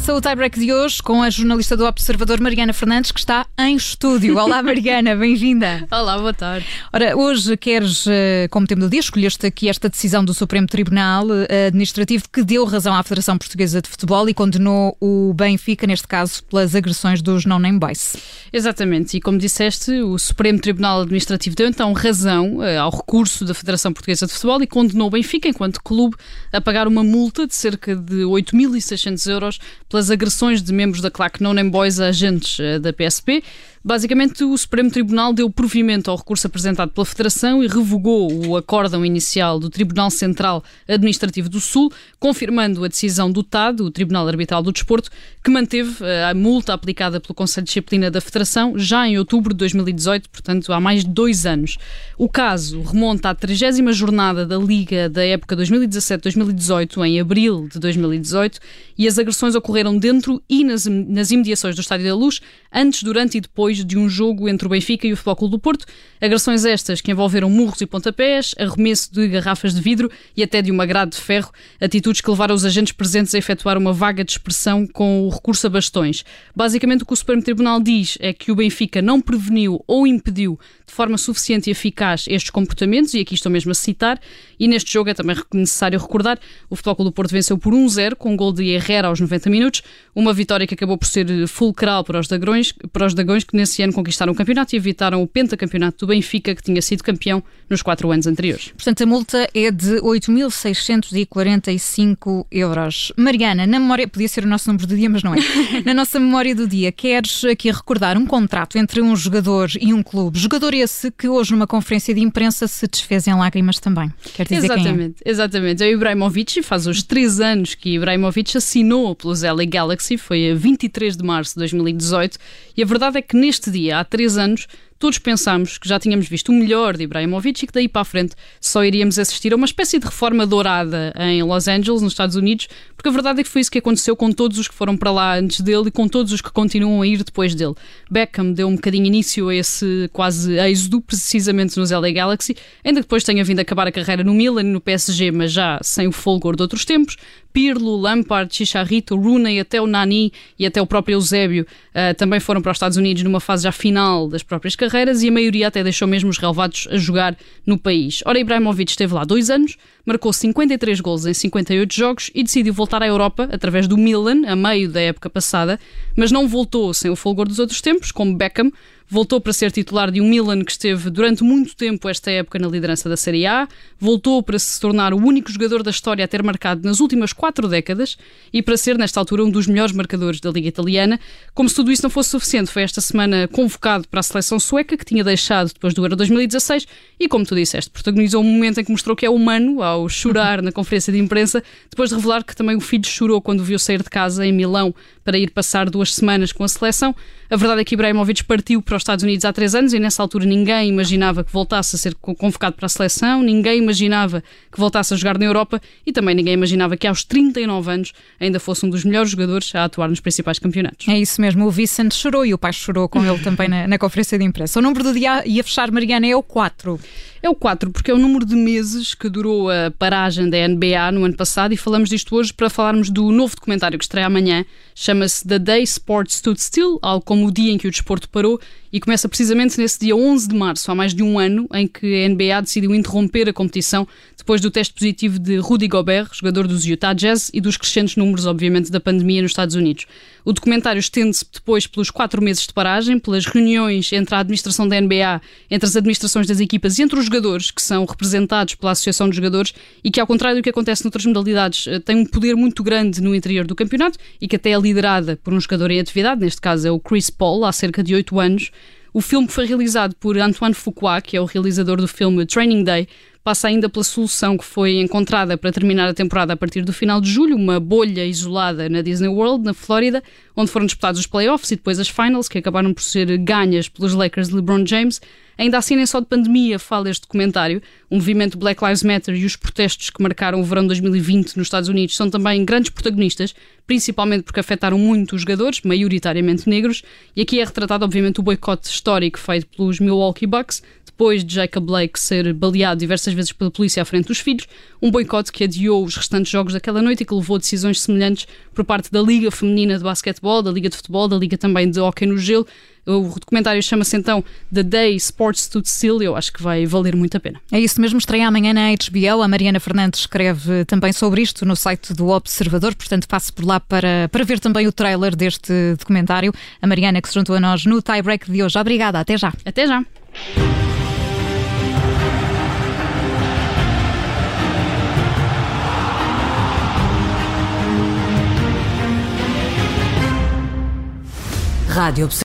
Começa o tiebreak de hoje com a jornalista do Observador Mariana Fernandes, que está em estúdio. Olá, Mariana, bem-vinda. Olá, boa tarde. Ora, hoje queres, eh, como tema do dia, escolheste aqui esta decisão do Supremo Tribunal eh, Administrativo que deu razão à Federação Portuguesa de Futebol e condenou o Benfica, neste caso, pelas agressões dos non-name boys. Exatamente, e como disseste, o Supremo Tribunal Administrativo deu então razão eh, ao recurso da Federação Portuguesa de Futebol e condenou o Benfica, enquanto clube, a pagar uma multa de cerca de 8.600 euros pelas agressões de membros da claque Non Boys a agentes eh, da PSP. Basicamente, o Supremo Tribunal deu provimento ao recurso apresentado pela Federação e revogou o acórdão inicial do Tribunal Central Administrativo do Sul, confirmando a decisão do TAD, o Tribunal Arbitral do Desporto, que manteve eh, a multa aplicada pelo Conselho de Disciplina da Federação já em outubro de 2018, portanto há mais de dois anos. O caso remonta à 30 jornada da Liga da época 2017-2018, em abril de 2018, e as agressões ocorreram dentro e nas, nas imediações do Estádio da Luz, antes, durante e depois depois de um jogo entre o Benfica e o Futebol Clube do Porto. Agressões estas que envolveram murros e pontapés, arremesso de garrafas de vidro e até de uma grade de ferro, atitudes que levaram os agentes presentes a efetuar uma vaga de expressão com o recurso a bastões. Basicamente, o que o Supremo Tribunal diz é que o Benfica não preveniu ou impediu de forma suficiente e eficaz estes comportamentos, e aqui estou mesmo a citar, e neste jogo é também necessário recordar, o Futebol Clube do Porto venceu por 1-0 com um gol de Herrera aos 90 minutos, uma vitória que acabou por ser fulcral para os Dragões, para os Dragões que nesse ano conquistaram o campeonato e evitaram o pentacampeonato do Benfica, que tinha sido campeão nos quatro anos anteriores. Portanto, a multa é de 8.645 euros. Mariana, na memória, podia ser o nosso número do dia, mas não é. na nossa memória do dia, queres aqui recordar um contrato entre um jogador e um clube. Jogador esse que hoje, numa conferência de imprensa, se desfez em lágrimas também. Quer dizer exatamente, quem é? exatamente. É o Ibrahimovic, faz os três anos que Ibrahimovic assinou pelos LA Galaxy, foi a 23 de março de 2018, e a verdade é que neste dia, há três anos, todos pensámos que já tínhamos visto o melhor de Ibrahimovic e que daí para a frente só iríamos assistir a uma espécie de reforma dourada em Los Angeles, nos Estados Unidos, porque a verdade é que foi isso que aconteceu com todos os que foram para lá antes dele e com todos os que continuam a ir depois dele. Beckham deu um bocadinho início a esse quase êxodo, precisamente nos LA Galaxy, ainda que depois tenha vindo acabar a carreira no Milan e no PSG, mas já sem o folgor de outros tempos. Pirlo, Lampard, Chicharito, Rooney, até o Nani e até o próprio Eusébio uh, também foram para os Estados Unidos numa fase já final das próprias carreiras e a maioria até deixou mesmo os relevados a jogar no país. Ora, Ibrahimovic esteve lá dois anos, marcou 53 gols em 58 jogos e decidiu voltar à Europa através do Milan, a meio da época passada, mas não voltou sem o folgor dos outros tempos, como Beckham, voltou para ser titular de um Milan que esteve durante muito tempo esta época na liderança da Série A, voltou para se tornar o único jogador da história a ter marcado nas últimas quatro décadas e para ser, nesta altura, um dos melhores marcadores da Liga Italiana. Como se tudo isso não fosse suficiente, foi esta semana convocado para a seleção sueca, que tinha deixado depois do Euro 2016, e como tu disseste, protagonizou um momento em que mostrou que é humano ao chorar na conferência de imprensa, depois de revelar que também o filho chorou quando viu sair de casa em Milão para ir passar duas semanas com a seleção. A verdade é que Ibrahimovic partiu para os Estados Unidos há três anos e nessa altura ninguém imaginava que voltasse a ser convocado para a seleção, ninguém imaginava que voltasse a jogar na Europa e também ninguém imaginava que aos 39 anos ainda fosse um dos melhores jogadores a atuar nos principais campeonatos. É isso mesmo, o Vicente chorou e o pai chorou com ele também na, na conferência de imprensa. O número do dia e a fechar, Mariana, é o 4. É o 4, porque é o número de meses que durou a paragem da NBA no ano passado e falamos disto hoje para falarmos do novo documentário que estreia amanhã. Chama-se The Day Sports Stood Still, algo como o dia em que o desporto parou, e começa precisamente nesse dia 11 de março, há mais de um ano, em que a NBA decidiu interromper a competição depois do teste positivo de Rudy Gobert, jogador dos Utah Jazz, e dos crescentes números, obviamente, da pandemia nos Estados Unidos. O documentário estende-se depois pelos quatro meses de paragem, pelas reuniões entre a administração da NBA, entre as administrações das equipas e entre os jogadores, que são representados pela Associação de Jogadores e que, ao contrário do que acontece noutras modalidades, eh, tem um poder muito grande no interior do campeonato e que até é liderada por um jogador em atividade, neste caso é o Chris Paul, há cerca de oito anos. O filme foi realizado por Antoine Fuqua, que é o realizador do filme Training Day, passa ainda pela solução que foi encontrada para terminar a temporada a partir do final de julho, uma bolha isolada na Disney World, na Flórida, onde foram disputados os playoffs e depois as finals, que acabaram por ser ganhas pelos Lakers de LeBron James. Ainda assim, nem só de pandemia fala este documentário. O movimento Black Lives Matter e os protestos que marcaram o verão de 2020 nos Estados Unidos são também grandes protagonistas, principalmente porque afetaram muito os jogadores, maioritariamente negros, e aqui é retratado, obviamente, o boicote histórico feito pelos Milwaukee Bucks, depois de Jacob Blake ser baleado diversas vezes pela polícia à frente dos filhos, um boicote que adiou os restantes jogos daquela noite e que levou a decisões semelhantes por parte da Liga Feminina de Basquetebol, da Liga de Futebol, da Liga também de Hockey no Gelo. O documentário chama-se então The Day Sports Stood Still. Eu acho que vai valer muito a pena. É isso mesmo, estreia amanhã na HBO. A Mariana Fernandes escreve também sobre isto no site do Observador, portanto passe por lá para, para ver também o trailer deste documentário. A Mariana que se juntou a nós no tie-break de hoje. Obrigada, até já. Até já. Rádio